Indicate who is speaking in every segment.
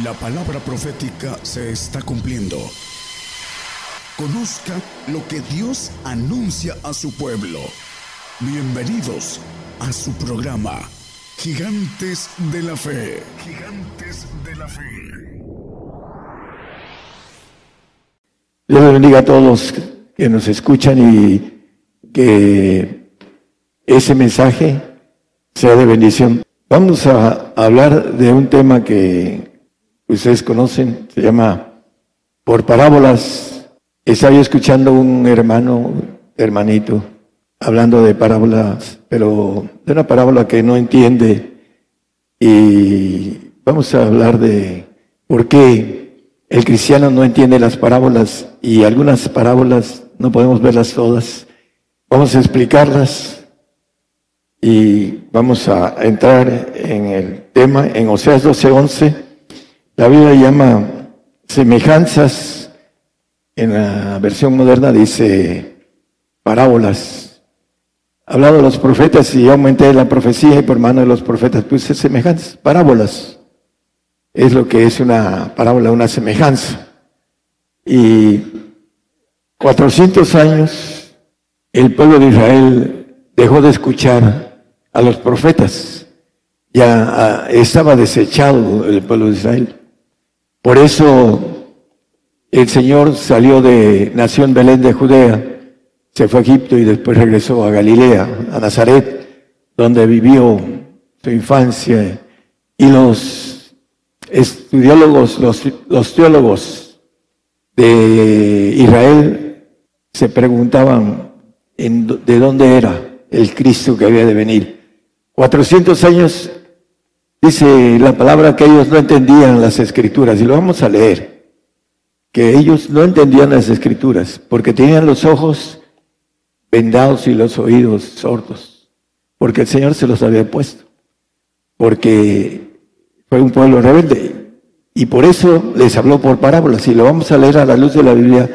Speaker 1: La palabra profética se está cumpliendo. Conozca lo que Dios anuncia a su pueblo. Bienvenidos a su programa, Gigantes de la Fe. Gigantes de la Fe.
Speaker 2: Dios bendiga a todos que nos escuchan y que ese mensaje sea de bendición. Vamos a hablar de un tema que ustedes conocen, se llama Por parábolas. Estaba escuchando un hermano, hermanito, hablando de parábolas, pero de una parábola que no entiende. Y vamos a hablar de por qué el cristiano no entiende las parábolas y algunas parábolas no podemos verlas todas. Vamos a explicarlas y vamos a entrar en el tema en Oseas 12:11 la Biblia llama semejanzas, en la versión moderna dice parábolas. Hablado de los profetas y aumenté la profecía y por mano de los profetas puse semejanzas, parábolas. Es lo que es una parábola, una semejanza. Y 400 años el pueblo de Israel dejó de escuchar a los profetas. Ya ah, estaba desechado el pueblo de Israel. Por eso el Señor salió de, nació en Belén de Judea, se fue a Egipto y después regresó a Galilea, a Nazaret, donde vivió su infancia. Y los estudiólogos, los, los teólogos de Israel se preguntaban de dónde era el Cristo que había de venir. 400 años Dice la palabra que ellos no entendían las escrituras, y lo vamos a leer, que ellos no entendían las escrituras, porque tenían los ojos vendados y los oídos sordos, porque el Señor se los había puesto, porque fue un pueblo rebelde, y por eso les habló por parábolas, y lo vamos a leer a la luz de la Biblia,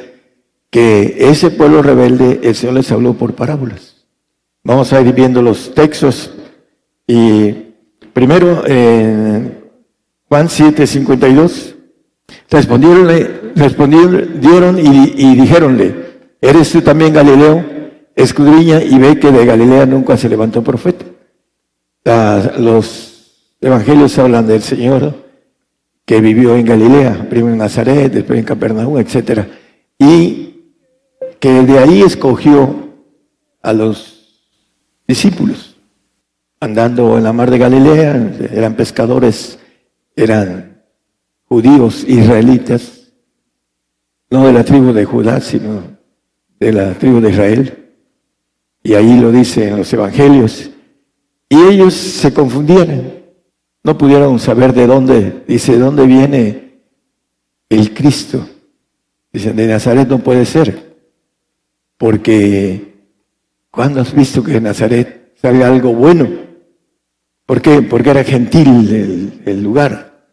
Speaker 2: que ese pueblo rebelde, el Señor les habló por parábolas. Vamos a ir viendo los textos y Primero, eh, Juan 7, 52. Respondieron, y, y dijéronle, ¿eres tú también Galileo? Escudriña y ve que de Galilea nunca se levantó profeta. los evangelios hablan del Señor que vivió en Galilea, primero en Nazaret, después en Capernaum, etc. Y que de ahí escogió a los discípulos andando en la mar de Galilea, eran pescadores, eran judíos, israelitas, no de la tribu de Judá, sino de la tribu de Israel. Y ahí lo dice en los evangelios. Y ellos se confundieron, no pudieron saber de dónde, dice, de dónde viene el Cristo. Dicen, de Nazaret no puede ser, porque cuando has visto que de Nazaret sale algo bueno? ¿Por qué? Porque era gentil el, lugar.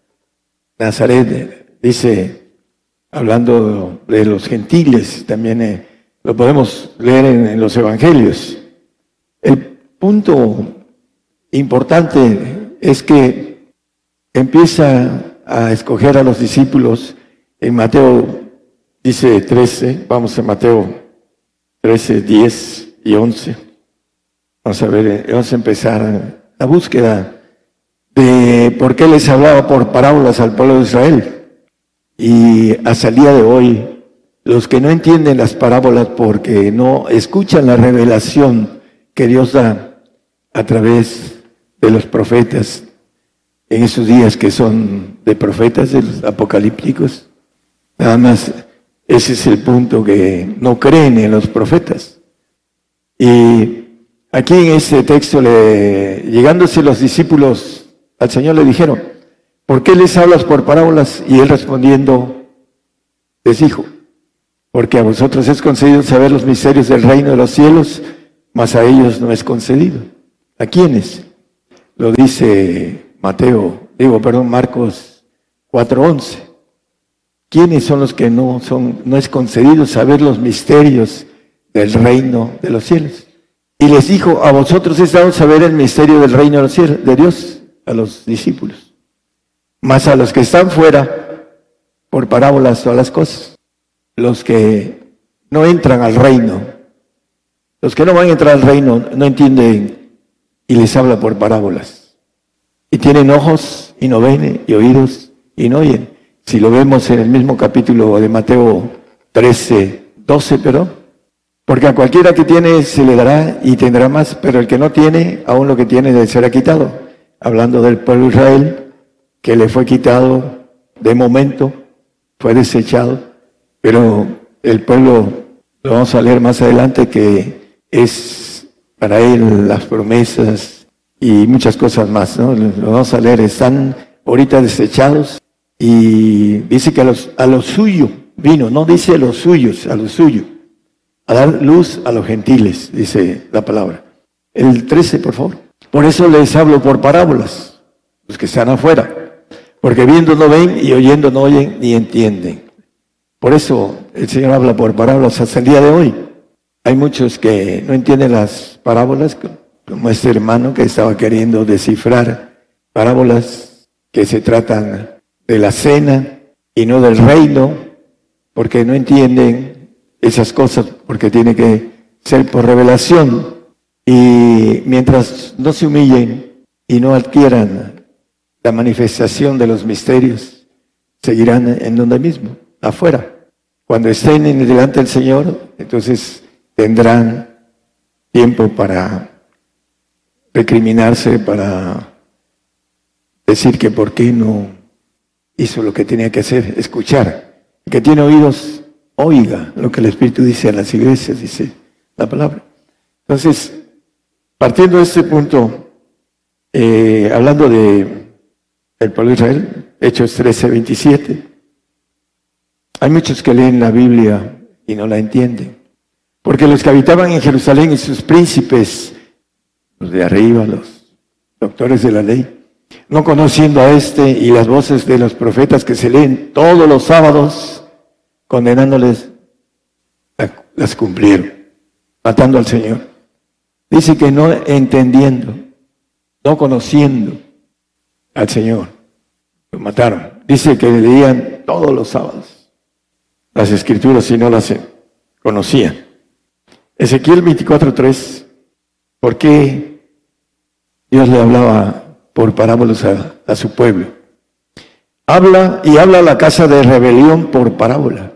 Speaker 2: Nazaret dice, hablando de los gentiles, también eh, lo podemos leer en, los evangelios. El punto importante es que empieza a escoger a los discípulos en Mateo, dice 13, vamos a Mateo 13, 10 y 11. Vamos a ver, eh, vamos a empezar la búsqueda de por qué les hablaba por parábolas al pueblo de Israel. Y hasta el día de hoy, los que no entienden las parábolas porque no escuchan la revelación que Dios da a través de los profetas en esos días que son de profetas, de los apocalípticos, nada más ese es el punto que no creen en los profetas. Y Aquí en este texto, le, llegándose los discípulos al Señor le dijeron, ¿por qué les hablas por parábolas? Y él respondiendo, les dijo, porque a vosotros es concedido saber los misterios del reino de los cielos, mas a ellos no es concedido. ¿A quiénes? Lo dice Mateo, digo, perdón, Marcos 4:11. ¿Quiénes son los que no son, no es concedido saber los misterios del reino de los cielos? Y les dijo, a vosotros es dado saber el misterio del reino de Dios, a los discípulos. Más a los que están fuera, por parábolas todas las cosas. Los que no entran al reino, los que no van a entrar al reino no entienden y les habla por parábolas. Y tienen ojos y no ven, y oídos y no oyen. Si lo vemos en el mismo capítulo de Mateo 13, 12, pero, porque a cualquiera que tiene se le dará y tendrá más, pero el que no tiene, aún lo que tiene le será quitado. Hablando del pueblo de Israel, que le fue quitado de momento, fue desechado, pero el pueblo, lo vamos a leer más adelante, que es para él las promesas y muchas cosas más, ¿no? Lo vamos a leer, están ahorita desechados y dice que a los, a lo suyo vino, no dice a los suyos, a lo suyo, a dar luz a los gentiles, dice la palabra. El 13, por favor. Por eso les hablo por parábolas, los que están afuera porque viendo no ven y oyendo no oyen ni entienden. Por eso el Señor habla por parábolas hasta el día de hoy. Hay muchos que no entienden las parábolas, como este hermano que estaba queriendo descifrar parábolas que se tratan de la cena y no del reino, porque no entienden esas cosas, porque tiene que ser por revelación. Y mientras no se humillen y no adquieran la manifestación de los misterios seguirán en donde mismo, afuera. Cuando estén en delante del Señor, entonces tendrán tiempo para recriminarse, para decir que por qué no hizo lo que tenía que hacer, escuchar. Que tiene oídos, oiga lo que el Espíritu dice a las iglesias, dice la palabra. Entonces, partiendo de este punto, eh, hablando de el pueblo de Israel, Hechos 13, 27. Hay muchos que leen la Biblia y no la entienden. Porque los que habitaban en Jerusalén y sus príncipes, los de arriba, los doctores de la ley, no conociendo a este y las voces de los profetas que se leen todos los sábados, condenándoles, las cumplieron, matando al Señor. Dice que no entendiendo, no conociendo, al Señor. Lo mataron. Dice que leían todos los sábados las escrituras y no las conocían. Ezequiel 24.3, ¿por qué Dios le hablaba por parábolas a, a su pueblo? Habla y habla la casa de rebelión por parábola,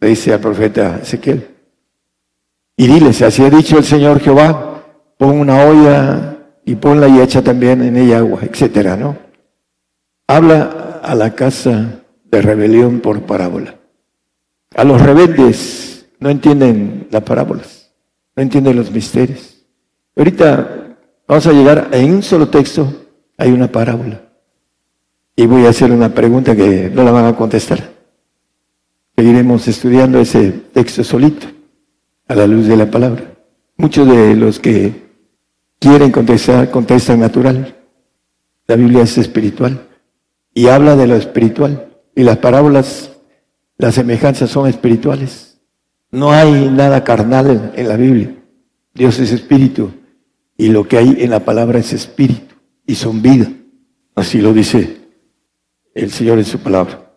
Speaker 2: le dice al profeta Ezequiel. Y diles, así ha dicho el Señor Jehová, pon una olla y ponla y echa también en ella agua, etcétera, ¿no? habla a la casa de rebelión por parábola. A los rebeldes no entienden las parábolas, no entienden los misterios. Ahorita vamos a llegar en un solo texto, hay una parábola. Y voy a hacer una pregunta que no la van a contestar. Seguiremos estudiando ese texto solito, a la luz de la palabra. Muchos de los que quieren contestar, contestan natural. La Biblia es espiritual y habla de lo espiritual. Y las parábolas, las semejanzas son espirituales. No hay nada carnal en, la Biblia. Dios es espíritu y lo que hay en la palabra es espíritu y son vida. Así lo dice el Señor en su palabra.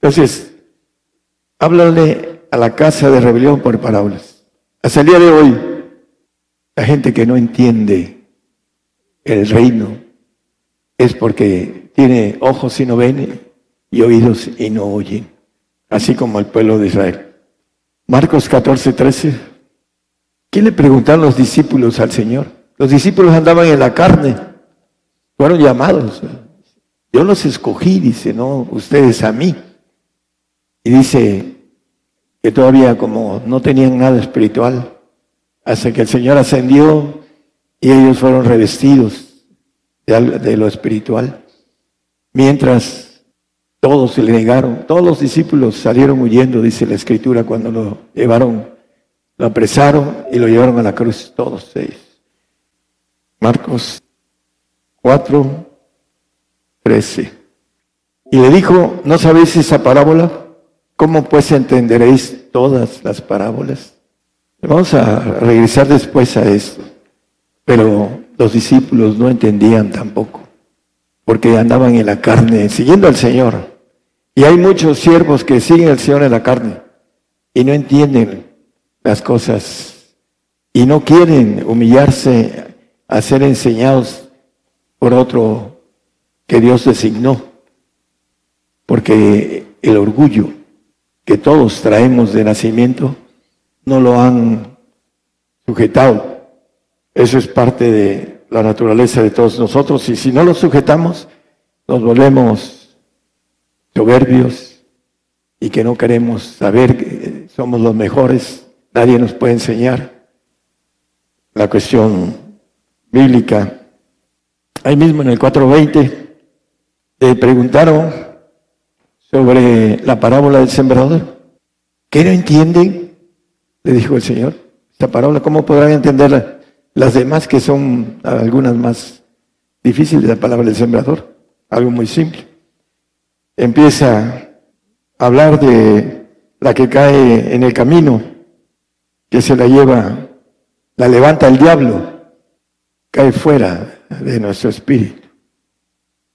Speaker 2: Entonces, háblale a la casa de rebelión por parábolas. Hasta el día de hoy, la gente que no entiende el reino es porque tiene ojos y no ven y oídos y no oyen, así como el pueblo de Israel. Marcos 14, 13. ¿Qué le preguntaron los discípulos al Señor? Los discípulos andaban en la carne, fueron llamados. Yo los escogí, dice, no ustedes a mí. Y dice que todavía como no tenían nada espiritual, hasta que el Señor ascendió y ellos fueron revestidos de lo espiritual. Mientras todos se le negaron, todos los discípulos salieron huyendo, dice la escritura, cuando lo llevaron, lo apresaron y lo llevaron a la cruz, todos ellos. Marcos 4, 13. Y le dijo, ¿no sabéis esa parábola? ¿Cómo pues entenderéis todas las parábolas? Vamos a regresar después a esto. Pero los discípulos no entendían tampoco porque andaban en la carne, siguiendo al Señor. Y hay muchos siervos que siguen al Señor en la carne y no entienden las cosas y no quieren humillarse a ser enseñados por otro que Dios designó. Porque el orgullo que todos traemos de nacimiento no lo han sujetado. Eso es parte de la naturaleza de todos nosotros y si no lo sujetamos, nos volvemos soberbios y que no queremos saber que somos los mejores, nadie nos puede enseñar la cuestión bíblica. Ahí mismo en el 4.20 te preguntaron sobre la parábola del sembrador. ¿Qué no entienden? Le dijo el Señor. Esta parábola, ¿cómo podrán entenderla? Las demás que son algunas más difíciles, la palabra del sembrador, algo muy simple. Empieza a hablar de la que cae en el camino, que se la lleva, la levanta el diablo, cae fuera de nuestro espíritu.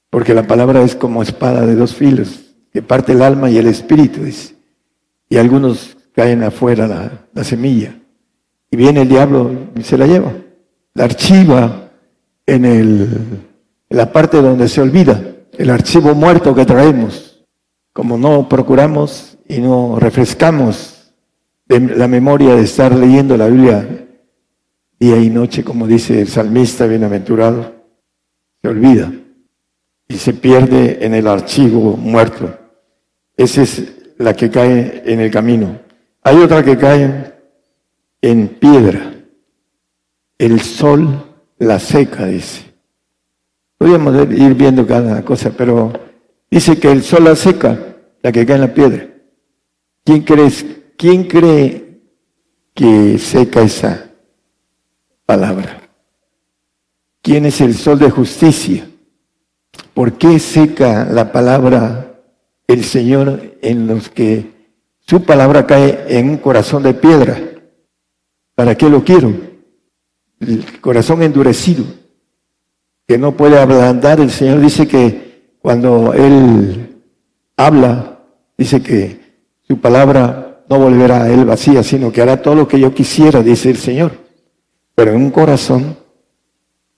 Speaker 2: Porque la palabra es como espada de dos filos, que parte el alma y el espíritu, dice. Y algunos caen afuera la, la semilla. Y viene el diablo y se la lleva la archiva en, el, la parte donde se olvida, el archivo muerto que traemos. Como no procuramos y no refrescamos la memoria de estar leyendo la Biblia día y noche, como dice el salmista bienaventurado, se olvida y se pierde en el archivo muerto. Esa es la que cae en el camino. Hay otra que cae en piedra el sol la seca, dice. Podríamos ir viendo cada cosa, pero dice que el sol la seca, la que cae en la piedra. ¿Quién, crees, quién cree que seca esa palabra? ¿Quién es el sol de justicia? ¿Por qué seca la palabra el Señor en los que su palabra cae en un corazón de piedra? ¿Para qué lo quiero? el corazón endurecido, que no puede ablandar. El Señor dice que cuando Él habla, dice que su palabra no volverá a Él vacía, sino que hará todo lo que yo quisiera, dice el Señor. Pero en un corazón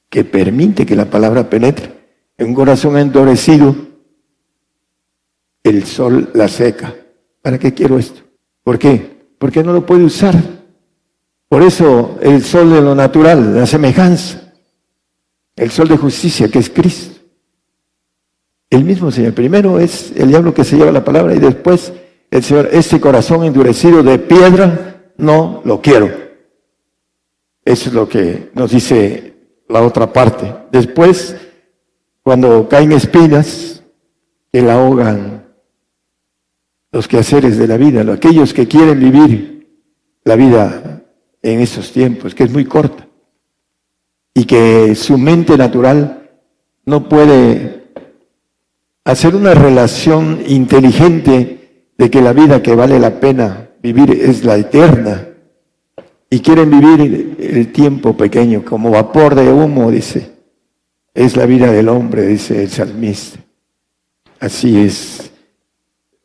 Speaker 2: que permite que la palabra penetre, un corazón endurecido, el sol la seca. ¿Para qué quiero esto? ¿Por qué? Porque no lo puede usar. Por eso el sol de lo natural, la semejanza, el sol de justicia que es Cristo. El mismo Señor. Primero es el diablo que se lleva la palabra y después el Señor, este corazón endurecido de piedra, no lo quiero. Eso es lo que nos dice la otra parte. Después, cuando caen espinas, que la ahogan los quehaceres de la vida, aquellos que quieren vivir la vida en esos tiempos, que es muy corta, y que su mente natural no puede hacer una relación inteligente de que la vida que vale la pena vivir es la eterna, y quieren vivir el tiempo pequeño como vapor de humo, dice, es la vida del hombre, dice el salmista. Así es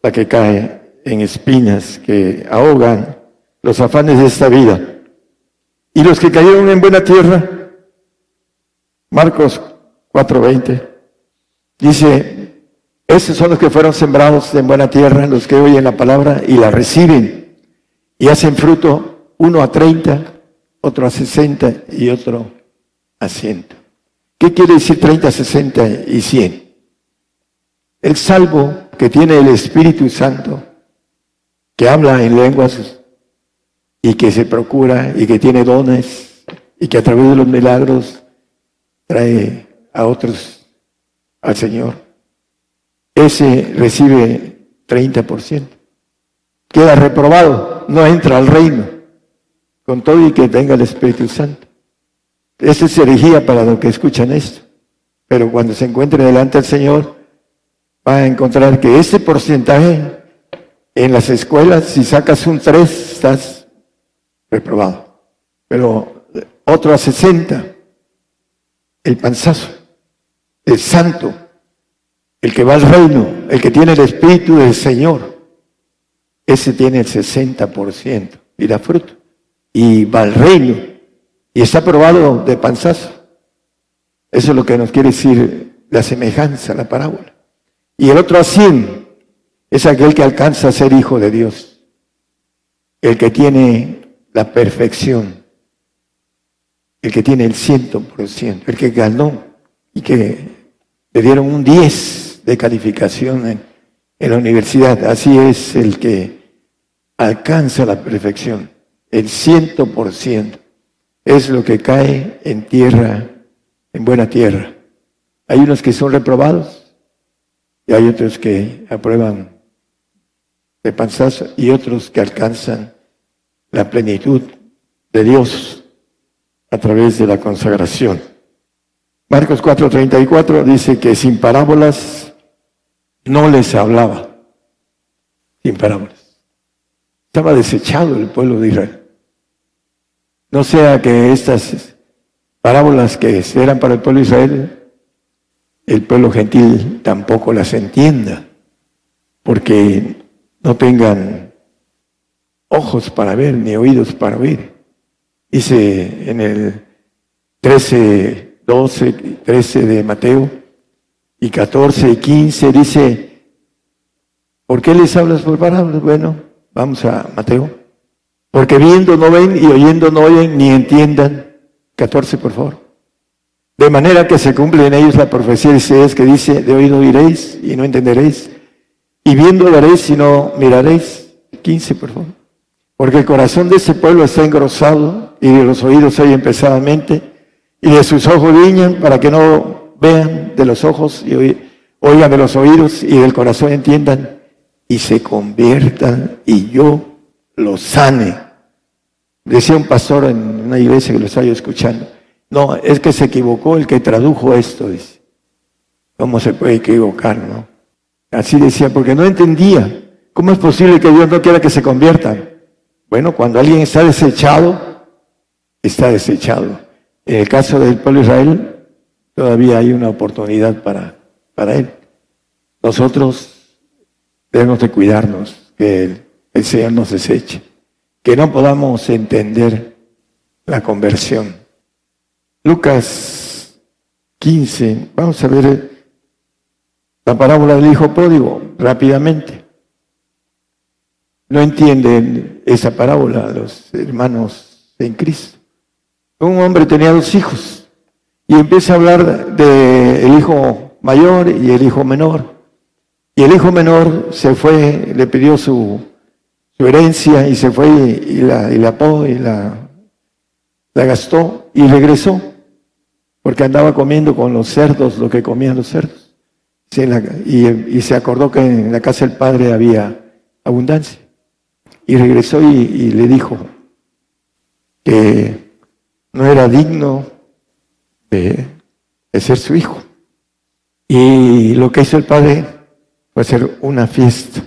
Speaker 2: la que cae en espinas que ahogan los afanes de esta vida. Y los que cayeron en buena tierra, Marcos 4:20, dice, esos son los que fueron sembrados en buena tierra, los que oyen la palabra y la reciben y hacen fruto uno a 30, otro a 60 y otro a 100. ¿Qué quiere decir 30, 60 y 100? El salvo que tiene el Espíritu Santo, que habla en lenguas y que se procura y que tiene dones y que a través de los milagros trae a otros al Señor. Ese recibe 30%. Queda reprobado, no entra al reino, con todo y que tenga el Espíritu Santo. Esa es herejía para los que escuchan esto. Pero cuando se encuentre delante del Señor, va a encontrar que ese porcentaje en las escuelas, si sacas un 3, estás reprobado. Pero otro a 60, el panzazo, el santo, El que va al reino, el que tiene el Espíritu del Señor, ese tiene el 60% y da fruto. Y va al reino y está probado de panzazo. Eso es lo que nos quiere decir la semejanza, la parábola. Y el otro a 100 es aquel que alcanza a ser hijo de Dios. El que tiene la perfección. El que tiene el ciento por ciento. El que ganó y que le dieron un 10 de calificación en, en la universidad. Así es el que alcanza la perfección. El ciento por ciento es lo que cae en tierra, en buena tierra. Hay unos que son reprobados y hay otros que aprueban de panzazo y otros que alcanzan la plenitud de Dios a través de la consagración. Marcos 4:34 dice que sin parábolas no les hablaba. Sin parábolas. Estaba desechado el pueblo de Israel. No sea que estas parábolas que eran para el pueblo de Israel el pueblo gentil tampoco las entienda, porque no tengan ojos para ver ni oídos para oír. Dice en el 13, 12, 13 de Mateo y 14 y 15, dice, ¿por qué les hablas por parábolas? Bueno, vamos a Mateo. Porque viendo no ven y oyendo no oyen ni entiendan. 14, por favor. De manera que se cumple en ellos la profecía de Isaías que dice, de oído oiréis y no entenderéis, y viendo daréis y no miraréis. 15, por favor. Porque el corazón de ese pueblo está engrosado y de los oídos oyen pesadamente y de sus ojos viñan para que no vean de los ojos y oigan de los oídos y del corazón entiendan y se conviertan y yo los sane. Decía un pastor en una iglesia que lo estaba escuchando. No, es que se equivocó el que tradujo esto, dice. ¿Cómo se puede equivocar, no? Así decía, porque no entendía. ¿Cómo es posible que Dios no quiera que se conviertan? Bueno, cuando alguien está desechado, está desechado. En el caso del pueblo de Israel, todavía hay una oportunidad para, para él. Nosotros debemos de cuidarnos, que el, Señor nos deseche, que no podamos entender la conversión. Lucas 15, vamos a ver la parábola del hijo pródigo rápidamente. No entienden esa parábola los hermanos en Cristo. Un hombre tenía dos hijos y empieza a hablar del hijo mayor y el hijo menor. Y el hijo menor se fue, le pidió su, herencia y se fue y, la, y la y la, la gastó y regresó porque andaba comiendo con los cerdos lo que comían los cerdos. y, se acordó que en la casa del padre había abundancia. Y regresó y, le dijo que no era digno de ser su hijo. Y lo que hizo el padre fue hacer una fiesta.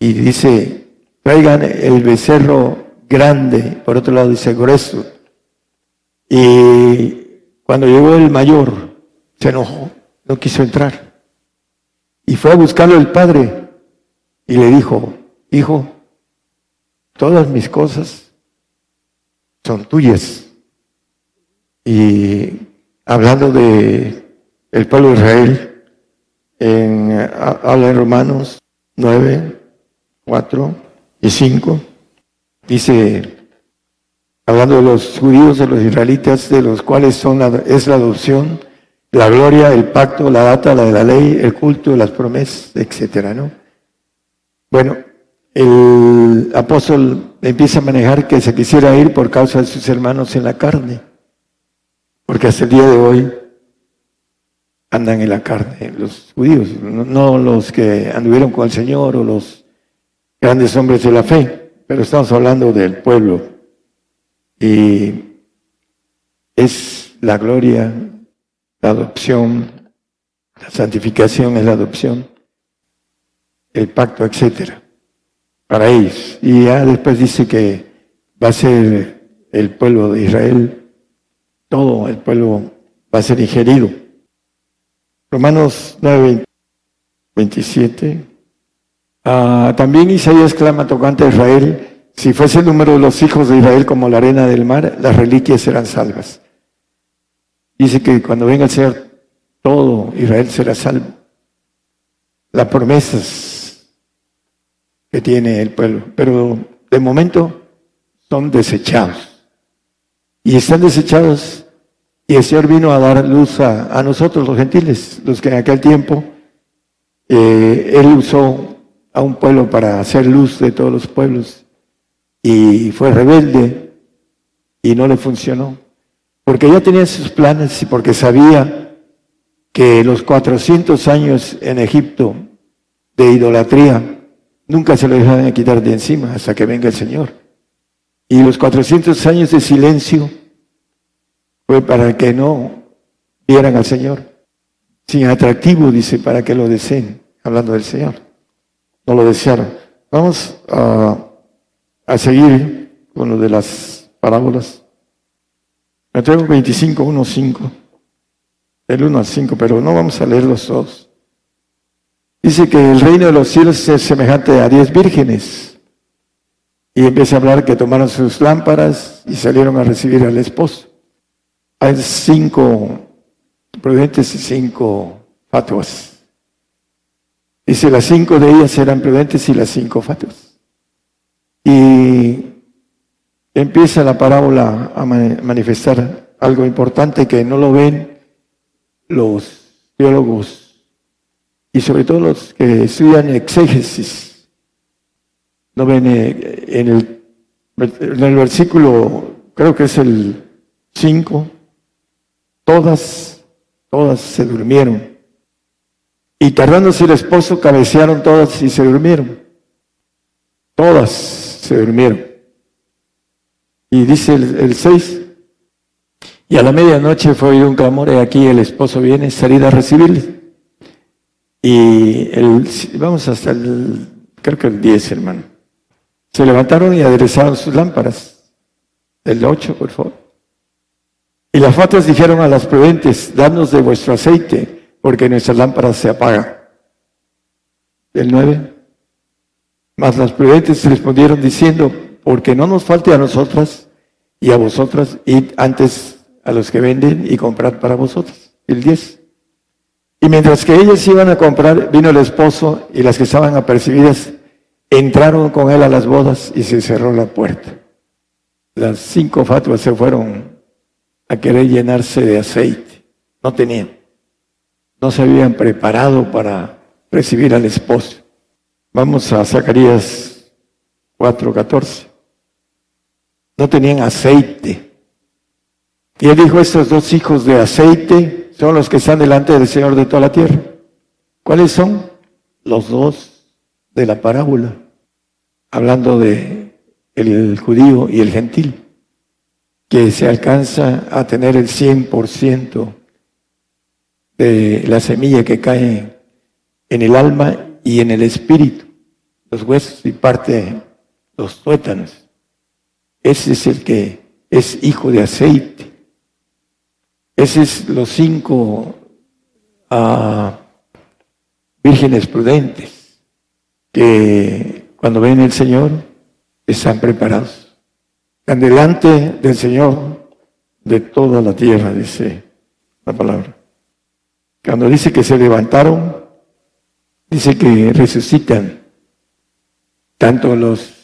Speaker 2: Y dice, traigan el becerro grande, por otro lado dice grueso. Y cuando llegó el mayor, se enojó, no quiso entrar. Y fue a buscarlo el padre y le dijo, hijo, todas mis cosas son tuyas. Y hablando de el pueblo de Israel, en, habla en Romanos 9, 4 y 5, dice, hablando de los judíos, de los israelitas, de los cuales son es la adopción, la gloria, el pacto, la data, la de la ley, el culto, las promesas, etcétera, ¿no? Bueno, el apóstol empieza a manejar que se quisiera ir por causa de sus hermanos en la carne, porque hasta el día de hoy andan en la carne, los judíos, no los que anduvieron con el Señor o los grandes hombres de la fe, pero estamos hablando del pueblo y es la gloria, la adopción, la santificación es la adopción, el pacto, etcétera, para ellos. Y ya después dice que va a ser el pueblo de Israel, todo el pueblo va a ser ingerido. Romanos 9, 27. Ah, también Isaías clama tocante a Israel, si fuese el número de los hijos de Israel como la arena del mar, las reliquias serán salvas. Dice que cuando venga el Señor, todo Israel será salvo. Las promesas que tiene el pueblo, pero de momento son desechados. Y están desechados y el Señor vino a dar luz a, nosotros los gentiles, los que en aquel tiempo eh, Él usó a un pueblo para hacer luz de todos los pueblos y fue rebelde y no le funcionó. Porque ya tenía sus planes y porque sabía que los 400 años en Egipto de idolatría nunca se lo dejaban quitar de encima hasta que venga el Señor. Y los 400 años de silencio fue para que no vieran al Señor. Sin atractivo, dice, para que lo deseen, hablando del Señor. No lo desearon. Vamos a, a seguir con lo de las parábolas. Mateo 25, 1, 5. El 1 al 5, pero no vamos a leerlos todos. Dice que el reino de los cielos es semejante a diez vírgenes. Y empieza a hablar que tomaron sus lámparas y salieron a recibir al esposo. Hay cinco prudentes y cinco fatuas. Dice, las cinco de ellas eran prudentes y las cinco fatuas. Y empieza la parábola a manifestar algo importante que no lo ven los teólogos y sobre todo los que estudian exégesis. No ven eh, en el, en el versículo, creo que es el 5, todas, todas se durmieron. Y tardándose el esposo, cabecearon todas y se durmieron. Todas se durmieron. Y dice el 6, y a la medianoche fue oído un clamor, y aquí el esposo viene, salida a recibirle. Y el, vamos hasta el, creo que el 10, hermano. Se levantaron y aderezaron sus lámparas. El 8, por favor. Y las fatas dijeron a las prudentes, danos de vuestro aceite, porque nuestras lámparas se apagan. El 9. Mas las prudentes respondieron diciendo, porque no nos falte a nosotras y a vosotras, id antes a los que venden y comprad para vosotros. El 10. Y mientras que ellas iban a comprar, vino el esposo y las que estaban apercibidas entraron con él a las bodas y se cerró la puerta. Las cinco fatuas se fueron a querer llenarse de aceite. No tenían. No se habían preparado para recibir al esposo. Vamos a Zacarías 4:14 no tenían aceite. Y él dijo, estos dos hijos de aceite son los que están delante del Señor de toda la tierra. ¿Cuáles son? Los dos de la parábola, hablando de el judío y el gentil, que se alcanza a tener el 100% la semilla que cae en el alma y en el espíritu, los huesos y parte los tuétanos. Ese es el que es hijo de aceite. Ese es los cinco ah, vírgenes prudentes que cuando ven el Señor están preparados. Delante del Señor de toda la tierra, dice la palabra. Cuando dice que se levantaron, dice que resucitan tanto los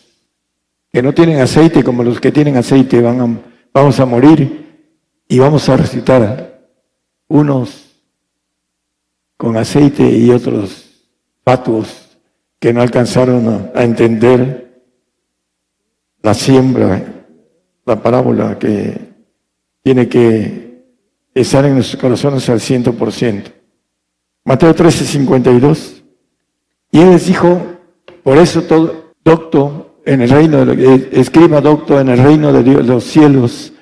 Speaker 2: que no tienen aceite como los que tienen aceite van vamos a morir y vamos a resucitar unos con aceite y otros fatuos que no alcanzaron a, entender la siembra, la parábola que tiene que estar en nuestros corazones al ciento por ciento. Mateo 13, 52. Y él les dijo, por eso todo docto en el reino, de, eh, escriba doctor, en el reino de Dios, los cielos,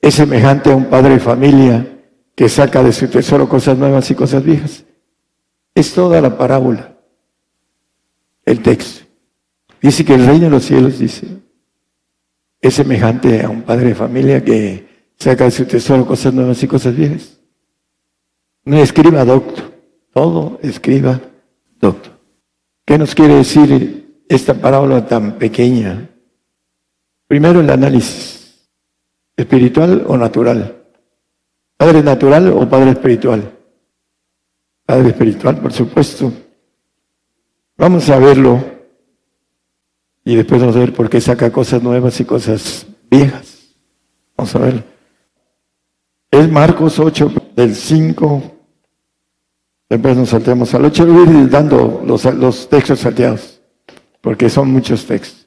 Speaker 2: es semejante a un padre de familia que saca de su tesoro cosas nuevas y cosas viejas. Es toda la parábola, el texto. Dice que el reino de los cielos, dice, es semejante a un padre de familia que saca de su tesoro cosas nuevas y cosas viejas. No escriba doctor, todo escriba doctor. ¿Qué nos quiere decir esta parábola tan pequeña? Primero el análisis, espiritual o natural. ¿Padre natural o padre espiritual? Padre espiritual, por supuesto. Vamos a verlo y después vamos a ver por qué saca cosas nuevas y cosas viejas. Vamos a verlo. Es Marcos 8, del 5. Después nos saltemos al 8. Voy a dando los, los textos salteados, porque son muchos textos.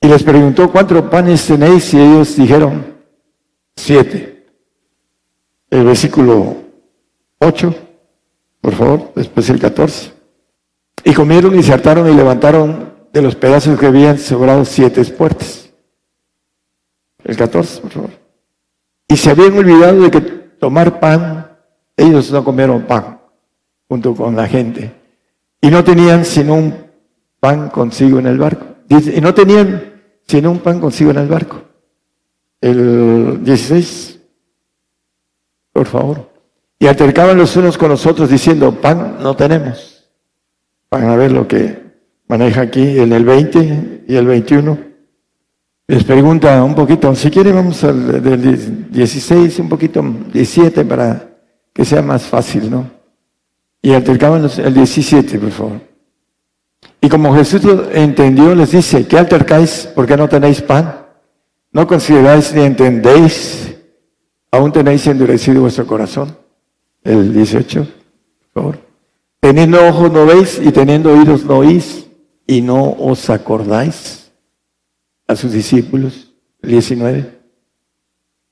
Speaker 2: Y les preguntó, ¿cuántos panes tenéis? Y ellos dijeron, siete. El versículo 8, por favor, después el 14. Y comieron y se hartaron y levantaron de los pedazos que habían sobrado siete puertas. El 14, por favor. Y se habían olvidado de que tomar pan, ellos no comieron pan junto con la gente. Y no tenían sino un pan consigo en el barco. Y no tenían sino un pan consigo en el barco. El 16, por favor. Y altercaban los unos con los otros diciendo, pan no tenemos. Van a ver lo que maneja aquí en el 20 y el 21. Les pregunta un poquito, si quiere vamos al del 16, un poquito 17 para que sea más fácil, ¿no? Y altercaban el 17, por favor. Y como Jesús entendió, les dice, ¿qué altercáis? ¿Por qué no tenéis pan? ¿No consideráis ni entendéis? ¿Aún tenéis endurecido vuestro corazón? El 18, por favor. Teniendo ojos no veis y teniendo oídos no oís y no os acordáis a sus discípulos. El 19.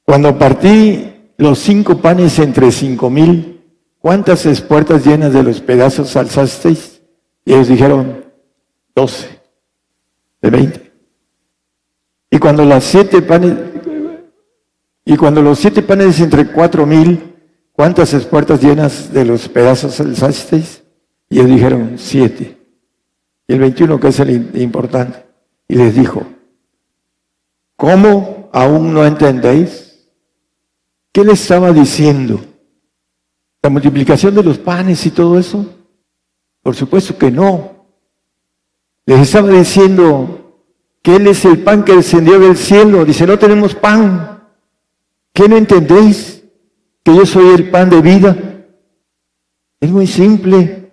Speaker 2: Cuando partí los cinco panes entre cinco mil, ¿cuántas espuertas llenas de los pedazos alzasteis? Y ellos dijeron, doce de veinte. Y cuando las siete panes, y cuando los siete panes entre cuatro mil, ¿cuántas espuertas llenas de los pedazos alzasteis? Y ellos dijeron, siete. Y el 21, que es el importante, y les dijo, ¿cómo aún no entendéis? ¿Qué les estaba diciendo? ¿La multiplicación de los panes y todo eso? Por supuesto que no. Les estaba diciendo que Él es el pan que descendió del cielo. Dice, no tenemos pan. ¿Qué no entendéis? Que yo soy el pan de vida. Es muy simple.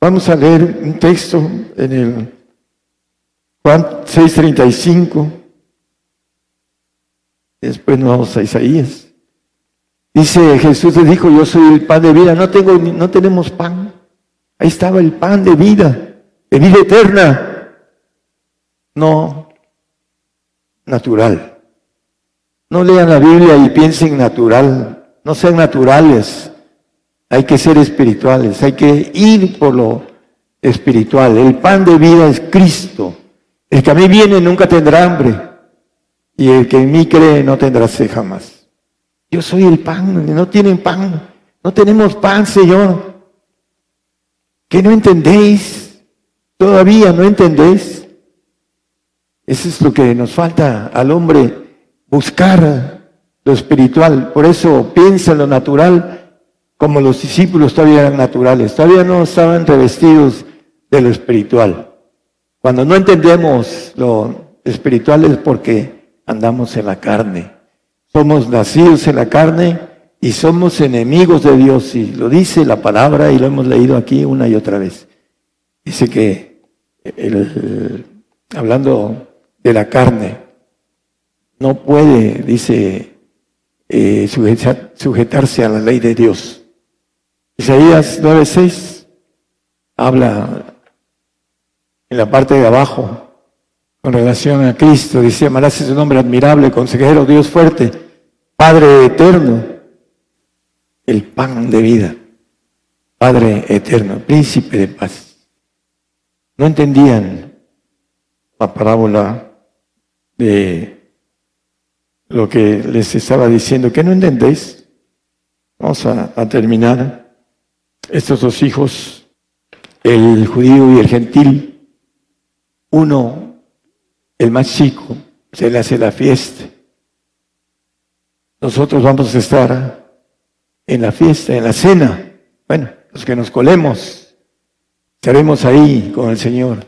Speaker 2: Vamos a leer un texto en el Juan 6:35. Después nos vamos a Isaías. Dice Jesús le dijo, yo soy el pan de vida. No, tengo, no tenemos pan. Ahí estaba el pan de vida de vida eterna, no natural. No lean la Biblia y piensen natural, no sean naturales. Hay que ser espirituales, hay que ir por lo espiritual. El pan de vida es Cristo. El que a mí viene nunca tendrá hambre y el que en mí cree no tendrá sed jamás. Yo soy el pan, no tienen pan, no tenemos pan, Señor. ¿Qué no entendéis? ¿Todavía no entendéis? Eso es lo que nos falta al hombre, buscar lo espiritual. Por eso piensa en lo natural como los discípulos todavía eran naturales, todavía no estaban revestidos de lo espiritual. Cuando no entendemos lo espiritual es porque andamos en la carne. Somos nacidos en la carne y somos enemigos de Dios. Y lo dice la palabra y lo hemos leído aquí una y otra vez. Dice que hablando de la carne, no puede, dice, eh, sujetarse a la ley de Dios. Isaías 9:6 habla en la parte de abajo con relación a Cristo. Dice, amarás su nombre admirable, consejero, Dios fuerte, Padre eterno, el pan de vida, Padre eterno, príncipe de paz. No entendían la parábola de lo que les estaba diciendo. ¿Qué no entendéis? Vamos a terminar. Estos dos hijos, el judío y el gentil, uno, el más chico, se le hace la fiesta. Nosotros vamos a estar en la fiesta, en la cena. Bueno, los que nos colemos Estaremos ahí con el Señor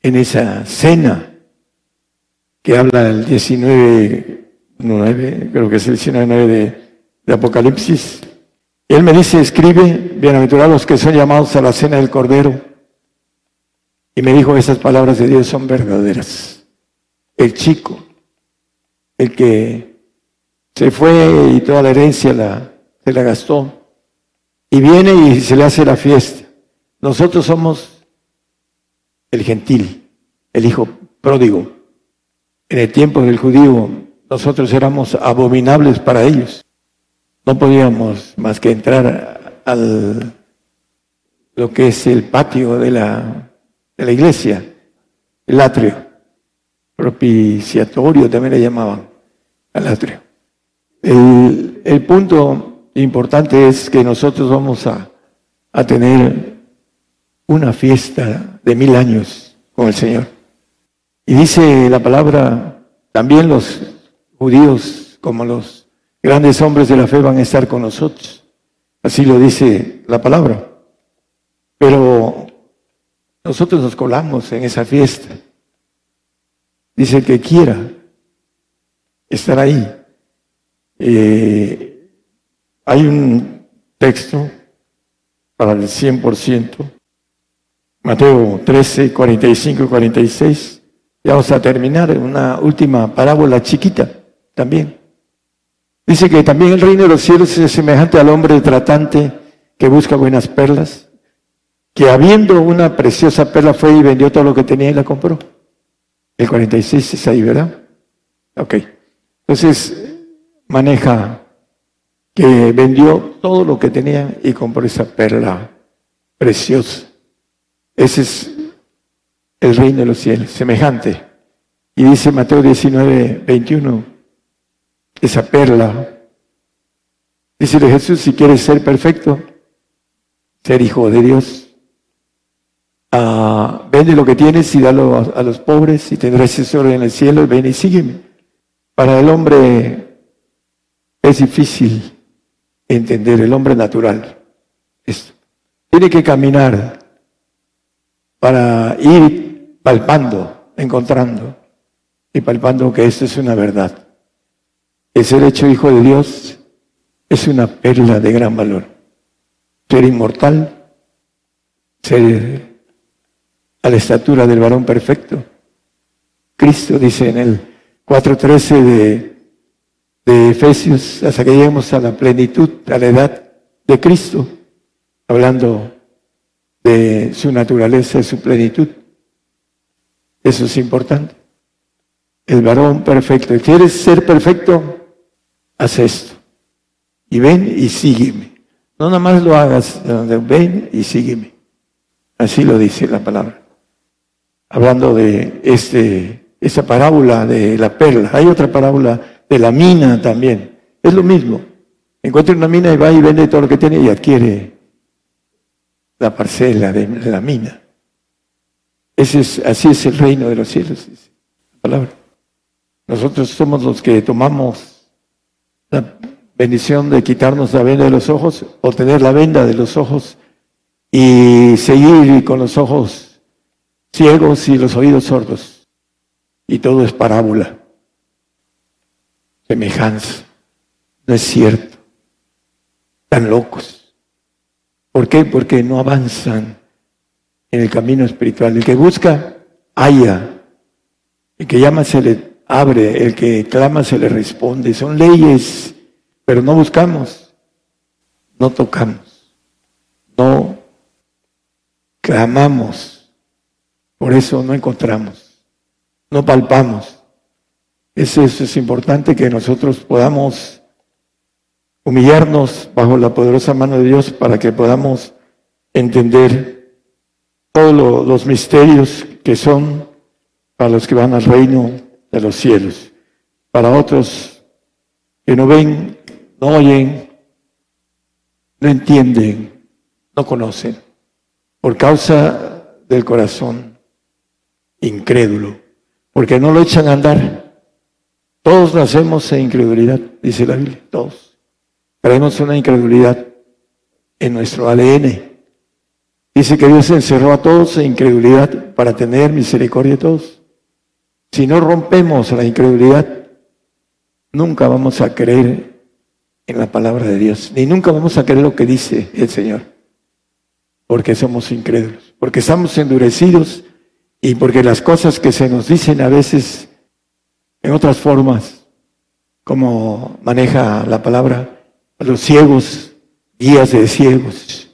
Speaker 2: en esa cena que habla el 19, 9, creo que es el 19 de, de Apocalipsis. Él me dice, escribe, bienaventurados que son llamados a la cena del Cordero. Y me dijo, esas palabras de Dios son verdaderas. El chico, el que se fue y toda la herencia la, se la gastó, y viene y se le hace la fiesta. Nosotros somos el gentil, el hijo pródigo. En el tiempo del judío, nosotros éramos abominables para ellos. No podíamos más que entrar al lo que es el patio de la, de la iglesia, el atrio, propiciatorio también le llamaban al atrio. El, el punto importante es que nosotros vamos a, a tener una fiesta de mil años con el Señor. Y dice la palabra, también los judíos como los grandes hombres de la fe van a estar con nosotros. Así lo dice la palabra. Pero nosotros nos colamos en esa fiesta. Dice que quiera estar ahí. Eh, hay un texto para el 100%, Mateo 13, 45 y 46. Ya vamos a terminar una última parábola chiquita también. Dice que también el reino de los cielos es semejante al hombre tratante que busca buenas perlas, que habiendo una preciosa perla fue y vendió todo lo que tenía y la compró. El 46 es ahí, ¿verdad? Ok. Entonces, maneja que vendió todo lo que tenía y compró esa perla preciosa. Ese es el reino de los cielos, semejante. Y dice Mateo 19, 21, esa perla. Dice Jesús, si quieres ser perfecto, ser hijo de Dios, ah, vende lo que tienes y dalo a, los pobres y tendrás tesoro en el cielo ven y sígueme. Para el hombre es difícil entender, el hombre natural. Tiene que caminar para ir palpando, encontrando y palpando que esto es una verdad. El ser hecho hijo de Dios es una perla de gran valor. Ser inmortal, ser a la estatura del varón perfecto. Cristo dice en el 4.13 de, de Efesios, hasta que lleguemos a la plenitud, a la edad de Cristo, hablando de su naturaleza, de su plenitud. Eso es importante. El varón perfecto. ¿Quieres ser perfecto? Haz esto. Y ven y sígueme. No nada más lo hagas, ven y sígueme. Así lo dice la palabra. Hablando de este, esa parábola de la perla. Hay otra parábola de la mina también. Es lo mismo. Encuentra una mina y va y vende todo lo que tiene y adquiere la parcela de la mina. Ese es, así es el reino de los cielos, la palabra. Nosotros somos los que tomamos la bendición de quitarnos la venda de los ojos o tener la venda de los ojos y seguir con los ojos ciegos y los oídos sordos. Y todo es parábola, semejanza. No es cierto. Tan locos. ¿Por qué? Porque no avanzan en el camino espiritual. El que busca, haya. El que llama se le abre, el que clama se le responde. Son leyes, pero no buscamos, no tocamos, no clamamos. Por eso no encontramos, no palpamos. Eso, eso es importante que nosotros podamos humillarnos bajo la poderosa mano de Dios para que podamos entender todos los misterios que son para los que van al reino de los cielos. Para otros que no ven, no oyen, no entienden, no conocen, por causa del corazón incrédulo, porque no lo echan a andar. Todos nacemos en incredulidad, dice la Biblia, todos. Traemos una incredulidad en nuestro ADN. Dice que Dios encerró a todos en incredulidad para tener misericordia de todos. Si no rompemos la incredulidad, nunca vamos a creer en la palabra de Dios, ni nunca vamos a creer lo que dice el Señor, porque somos incrédulos, porque estamos endurecidos y porque las cosas que se nos dicen a veces en otras formas, como maneja la palabra, los ciegos, guías de ciegos,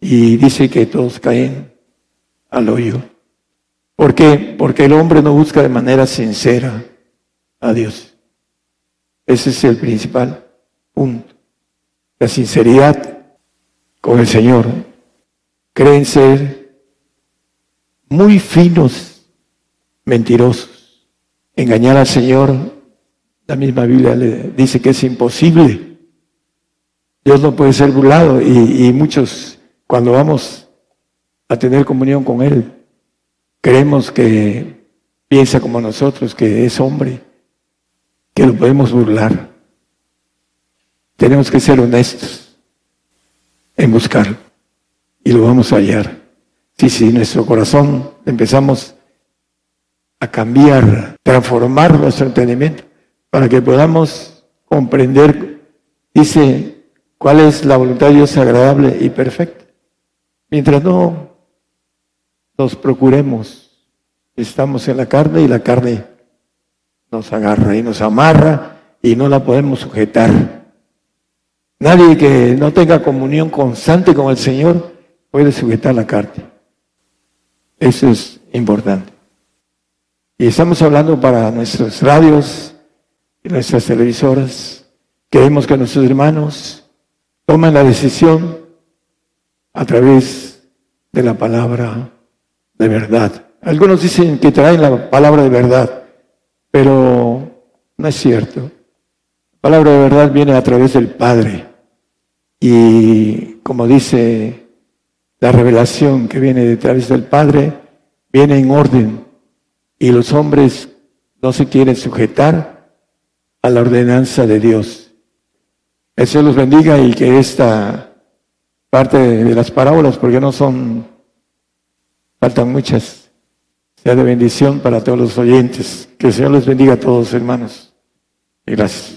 Speaker 2: y dice que todos caen al hoyo. ¿Por qué? Porque el hombre no busca de manera sincera a Dios. Ese es el principal punto. La sinceridad con el Señor. Creen ser muy finos, mentirosos. Engañar al Señor, la misma Biblia le dice que es imposible. Dios no puede ser burlado y, muchos cuando vamos a tener comunión con Él, creemos que piensa como nosotros, que es hombre, que lo podemos burlar. Tenemos que ser honestos en buscarlo y lo vamos a hallar. Si sí, sí, nuestro corazón empezamos a cambiar, transformar nuestro entendimiento para que podamos comprender, dice, cuál es la voluntad de Dios agradable y perfecta. Mientras no nos procuremos, estamos en la carne y la carne nos agarra y nos amarra y no la podemos sujetar. Nadie que no tenga comunión constante con el Señor puede sujetar la carne. Eso es importante. Y estamos hablando para nuestras radios y nuestras televisoras. Queremos que nuestros hermanos tomen la decisión a través de la palabra de verdad. Algunos dicen que traen la palabra de verdad, pero no es cierto. La palabra de verdad viene a través del Padre. Y como dice la revelación que viene a través del Padre, viene en orden. Y los hombres no se quieren sujetar a la ordenanza de Dios. El Señor los bendiga y que esta parte de las parábolas, porque no son, faltan muchas. Sea de bendición para todos los oyentes. Que el Señor les bendiga a todos, hermanos. Y gracias.